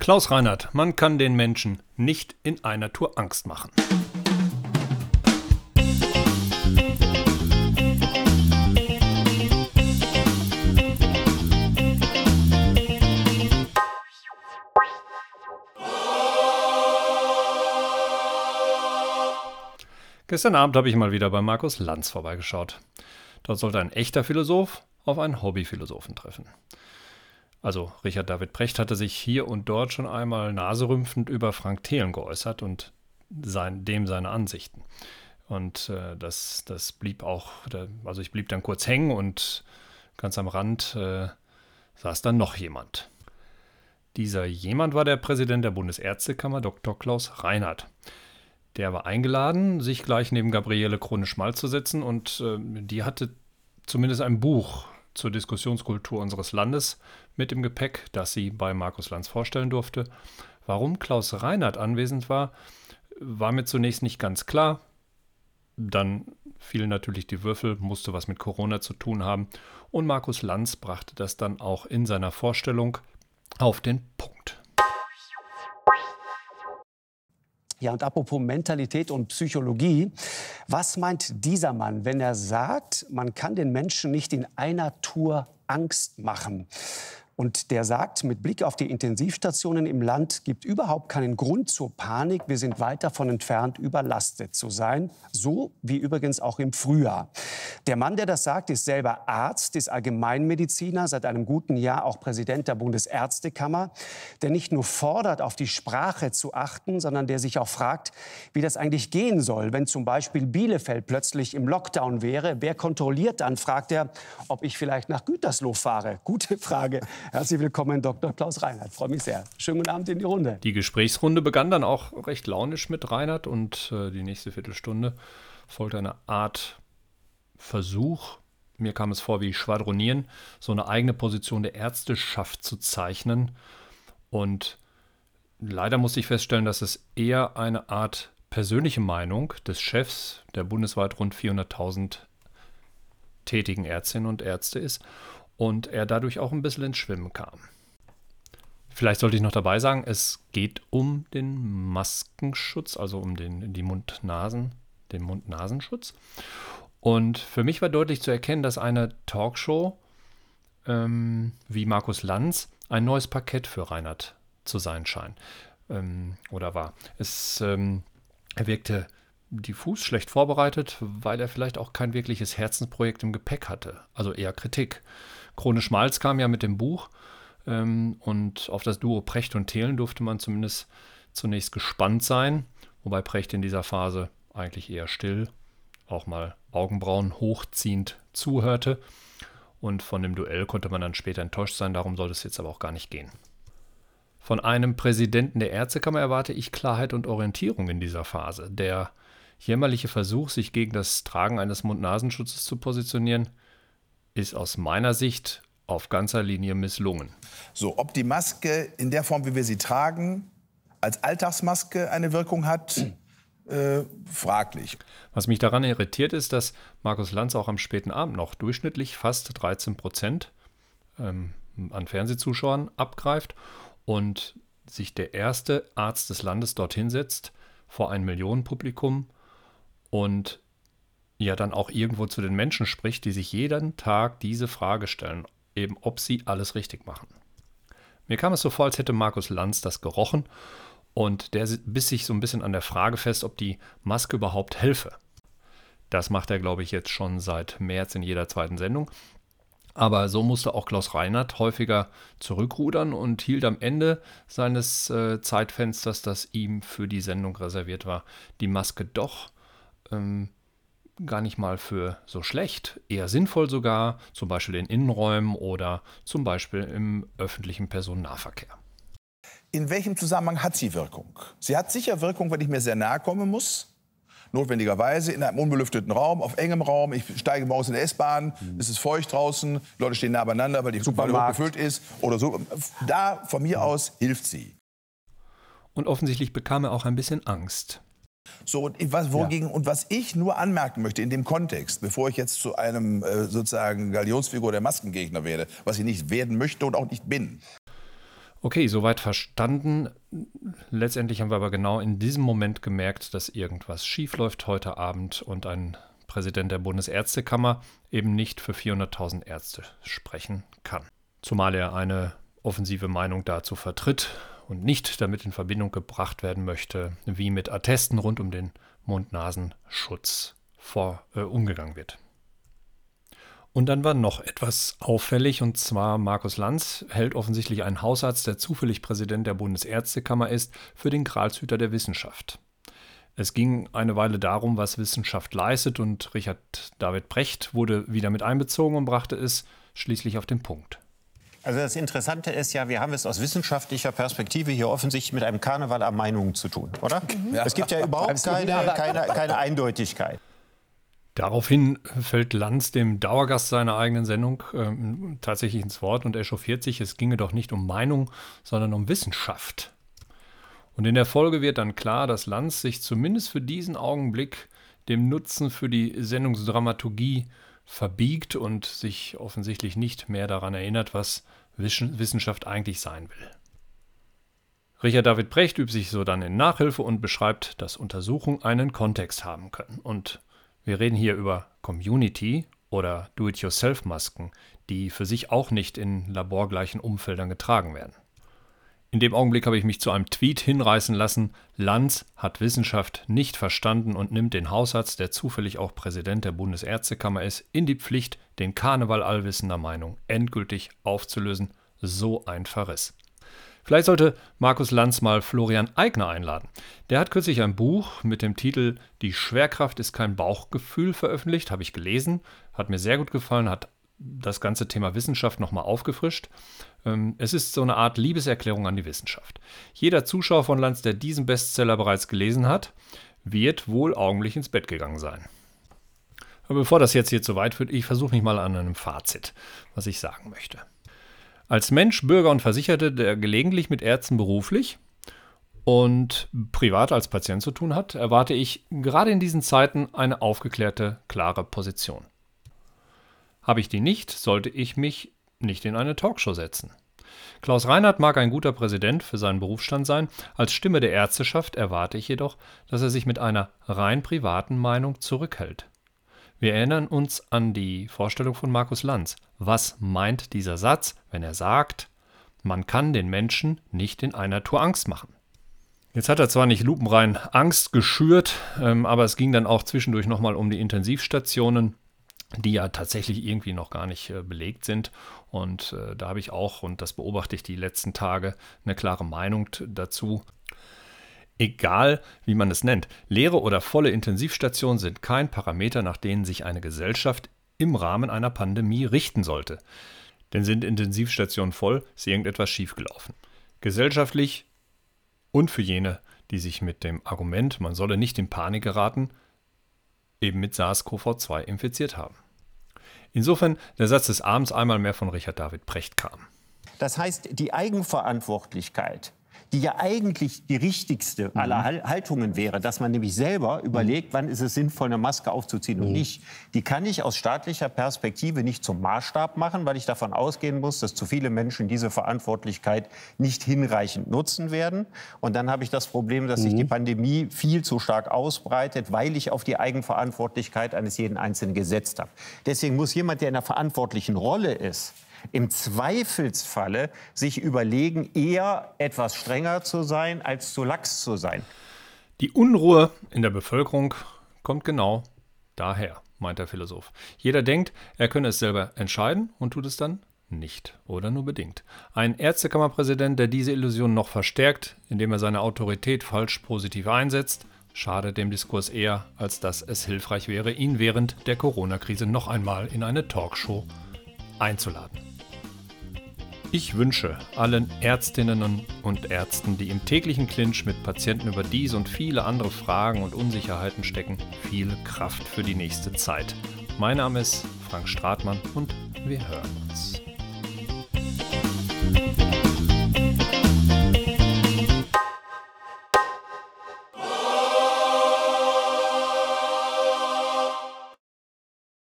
Klaus Reinhardt, man kann den Menschen nicht in einer Tour Angst machen. Gestern Abend habe ich mal wieder bei Markus Lanz vorbeigeschaut. Dort sollte ein echter Philosoph auf einen Hobbyphilosophen treffen. Also Richard David Precht hatte sich hier und dort schon einmal naserümpfend über Frank Thelen geäußert und sein, dem seine Ansichten. Und äh, das, das blieb auch, also ich blieb dann kurz hängen und ganz am Rand äh, saß dann noch jemand. Dieser jemand war der Präsident der Bundesärztekammer, Dr. Klaus Reinhardt. Der war eingeladen, sich gleich neben Gabriele Krone-Schmalz zu setzen und äh, die hatte zumindest ein Buch zur Diskussionskultur unseres Landes mit im Gepäck, das sie bei Markus Lanz vorstellen durfte. Warum Klaus Reinhardt anwesend war, war mir zunächst nicht ganz klar. Dann fielen natürlich die Würfel, musste was mit Corona zu tun haben. Und Markus Lanz brachte das dann auch in seiner Vorstellung auf den Ja, und apropos Mentalität und Psychologie, was meint dieser Mann, wenn er sagt, man kann den Menschen nicht in einer Tour Angst machen? Und der sagt, mit Blick auf die Intensivstationen im Land gibt überhaupt keinen Grund zur Panik. Wir sind weit davon entfernt, überlastet zu sein. So wie übrigens auch im Frühjahr. Der Mann, der das sagt, ist selber Arzt, ist Allgemeinmediziner, seit einem guten Jahr auch Präsident der Bundesärztekammer, der nicht nur fordert, auf die Sprache zu achten, sondern der sich auch fragt, wie das eigentlich gehen soll, wenn zum Beispiel Bielefeld plötzlich im Lockdown wäre. Wer kontrolliert dann, fragt er, ob ich vielleicht nach Gütersloh fahre. Gute Frage. Herzlich willkommen, Dr. Klaus Reinhardt. Freue mich sehr. Schönen guten Abend in die Runde. Die Gesprächsrunde begann dann auch recht launisch mit Reinhardt und äh, die nächste Viertelstunde folgte eine Art Versuch, mir kam es vor wie Schwadronieren, so eine eigene Position der Ärzteschaft zu zeichnen. Und leider musste ich feststellen, dass es eher eine Art persönliche Meinung des Chefs der bundesweit rund 400.000 tätigen Ärztinnen und Ärzte ist und er dadurch auch ein bisschen ins Schwimmen kam. Vielleicht sollte ich noch dabei sagen, es geht um den Maskenschutz, also um den, die Mund-Nasen, den Mund-Nasenschutz. Und für mich war deutlich zu erkennen, dass eine Talkshow ähm, wie Markus Lanz ein neues Parkett für Reinhard zu sein scheint. Ähm, oder war. Es, ähm, er wirkte diffus schlecht vorbereitet, weil er vielleicht auch kein wirkliches Herzensprojekt im Gepäck hatte. Also eher Kritik. Krone Schmalz kam ja mit dem Buch ähm, und auf das Duo Precht und Thelen durfte man zumindest zunächst gespannt sein, wobei Precht in dieser Phase eigentlich eher still, auch mal Augenbrauen hochziehend zuhörte. Und von dem Duell konnte man dann später enttäuscht sein, darum soll es jetzt aber auch gar nicht gehen. Von einem Präsidenten der Ärztekammer erwarte ich Klarheit und Orientierung in dieser Phase. Der jämmerliche Versuch, sich gegen das Tragen eines Mund-Nasenschutzes zu positionieren, ist aus meiner Sicht auf ganzer Linie misslungen. So, ob die Maske in der Form, wie wir sie tragen, als Alltagsmaske eine Wirkung hat, äh, fraglich. Was mich daran irritiert, ist, dass Markus Lanz auch am späten Abend noch durchschnittlich fast 13 Prozent ähm, an Fernsehzuschauern abgreift und sich der erste Arzt des Landes dorthin setzt vor ein Millionenpublikum und ja dann auch irgendwo zu den Menschen spricht, die sich jeden Tag diese Frage stellen, eben ob sie alles richtig machen. Mir kam es so vor, als hätte Markus Lanz das gerochen und der biss sich so ein bisschen an der Frage fest, ob die Maske überhaupt helfe. Das macht er, glaube ich, jetzt schon seit März in jeder zweiten Sendung. Aber so musste auch Klaus Reinhardt häufiger zurückrudern und hielt am Ende seines äh, Zeitfensters, das ihm für die Sendung reserviert war, die Maske doch ähm, gar nicht mal für so schlecht, eher sinnvoll sogar, zum Beispiel in Innenräumen oder zum Beispiel im öffentlichen Personennahverkehr. In welchem Zusammenhang hat sie Wirkung? Sie hat sicher Wirkung, wenn ich mir sehr nahe kommen muss. Notwendigerweise in einem unbelüfteten Raum, auf engem Raum. Ich steige morgens in der S-Bahn, mhm. es ist feucht draußen, Leute stehen nah beieinander, weil die Supermarkt gefüllt ist oder so. Da von mir aus hilft sie. Und offensichtlich bekam er auch ein bisschen Angst. So, und was, wogegen, ja. und was ich nur anmerken möchte in dem Kontext, bevor ich jetzt zu einem äh, sozusagen Galionsfigur der Maskengegner werde, was ich nicht werden möchte und auch nicht bin. Okay, soweit verstanden. Letztendlich haben wir aber genau in diesem Moment gemerkt, dass irgendwas schiefläuft heute Abend und ein Präsident der Bundesärztekammer eben nicht für 400.000 Ärzte sprechen kann. Zumal er eine offensive Meinung dazu vertritt und nicht damit in Verbindung gebracht werden möchte, wie mit Attesten rund um den Mund-Nasen-Schutz äh, umgegangen wird. Und dann war noch etwas auffällig, und zwar Markus Lanz hält offensichtlich einen Hausarzt, der zufällig Präsident der Bundesärztekammer ist, für den Gralshüter der Wissenschaft. Es ging eine Weile darum, was Wissenschaft leistet, und Richard David Brecht wurde wieder mit einbezogen und brachte es schließlich auf den Punkt. Also das Interessante ist ja, wir haben es aus wissenschaftlicher Perspektive hier offensichtlich mit einem Karneval an Meinungen zu tun, oder? Ja. Es gibt ja überhaupt keine, keine, keine Eindeutigkeit. Daraufhin fällt Lanz dem Dauergast seiner eigenen Sendung ähm, tatsächlich ins Wort und echauffiert sich, es ginge doch nicht um Meinung, sondern um Wissenschaft. Und in der Folge wird dann klar, dass Lanz sich zumindest für diesen Augenblick dem Nutzen für die Sendungsdramaturgie verbiegt und sich offensichtlich nicht mehr daran erinnert, was Wissenschaft eigentlich sein will. Richard David Brecht übt sich so dann in Nachhilfe und beschreibt, dass Untersuchungen einen Kontext haben können und wir reden hier über Community oder Do-it-yourself-Masken, die für sich auch nicht in laborgleichen Umfeldern getragen werden. In dem Augenblick habe ich mich zu einem Tweet hinreißen lassen, Lanz hat Wissenschaft nicht verstanden und nimmt den Hausarzt, der zufällig auch Präsident der Bundesärztekammer ist, in die Pflicht, den Karneval allwissender Meinung endgültig aufzulösen. So ein Verriss. Vielleicht sollte Markus Lanz mal Florian Eigner einladen. Der hat kürzlich ein Buch mit dem Titel Die Schwerkraft ist kein Bauchgefühl veröffentlicht, habe ich gelesen, hat mir sehr gut gefallen, hat das ganze Thema Wissenschaft nochmal aufgefrischt. Ähm, es ist so eine Art Liebeserklärung an die Wissenschaft. Jeder Zuschauer von Lanz, der diesen Bestseller bereits gelesen hat, wird wohl augenblicklich ins Bett gegangen sein. Aber bevor das jetzt hier zu weit führt, ich versuche mich mal an einem Fazit, was ich sagen möchte. Als Mensch, Bürger und Versicherte, der gelegentlich mit Ärzten beruflich und privat als Patient zu tun hat, erwarte ich gerade in diesen Zeiten eine aufgeklärte, klare Position. Habe ich die nicht, sollte ich mich nicht in eine Talkshow setzen. Klaus Reinhardt mag ein guter Präsident für seinen Berufsstand sein, als Stimme der Ärzteschaft erwarte ich jedoch, dass er sich mit einer rein privaten Meinung zurückhält. Wir erinnern uns an die Vorstellung von Markus Lanz. Was meint dieser Satz, wenn er sagt, man kann den Menschen nicht in einer Tour Angst machen? Jetzt hat er zwar nicht lupenrein Angst geschürt, ähm, aber es ging dann auch zwischendurch nochmal um die Intensivstationen, die ja tatsächlich irgendwie noch gar nicht äh, belegt sind. Und äh, da habe ich auch, und das beobachte ich die letzten Tage, eine klare Meinung dazu. Egal, wie man es nennt, leere oder volle Intensivstationen sind kein Parameter, nach denen sich eine Gesellschaft im Rahmen einer Pandemie richten sollte. Denn sind Intensivstationen voll, ist irgendetwas schiefgelaufen. Gesellschaftlich und für jene, die sich mit dem Argument, man solle nicht in Panik geraten, eben mit SARS-CoV-2 infiziert haben. Insofern der Satz des Abends einmal mehr von Richard David Precht kam. Das heißt, die Eigenverantwortlichkeit die ja eigentlich die richtigste mhm. aller Haltungen wäre, dass man nämlich selber mhm. überlegt, wann ist es sinnvoll, eine Maske aufzuziehen und mhm. nicht. Die kann ich aus staatlicher Perspektive nicht zum Maßstab machen, weil ich davon ausgehen muss, dass zu viele Menschen diese Verantwortlichkeit nicht hinreichend nutzen werden. Und dann habe ich das Problem, dass sich die Pandemie viel zu stark ausbreitet, weil ich auf die Eigenverantwortlichkeit eines jeden Einzelnen gesetzt habe. Deswegen muss jemand, der in einer verantwortlichen Rolle ist, im Zweifelsfalle sich überlegen, eher etwas strenger zu sein, als zu lax zu sein. Die Unruhe in der Bevölkerung kommt genau daher, meint der Philosoph. Jeder denkt, er könne es selber entscheiden und tut es dann nicht oder nur bedingt. Ein Ärztekammerpräsident, der diese Illusion noch verstärkt, indem er seine Autorität falsch positiv einsetzt, schadet dem Diskurs eher, als dass es hilfreich wäre, ihn während der Corona-Krise noch einmal in eine Talkshow einzuladen. Ich wünsche allen Ärztinnen und Ärzten, die im täglichen Clinch mit Patienten über dies und viele andere Fragen und Unsicherheiten stecken, viel Kraft für die nächste Zeit. Mein Name ist Frank Stratmann und wir hören uns.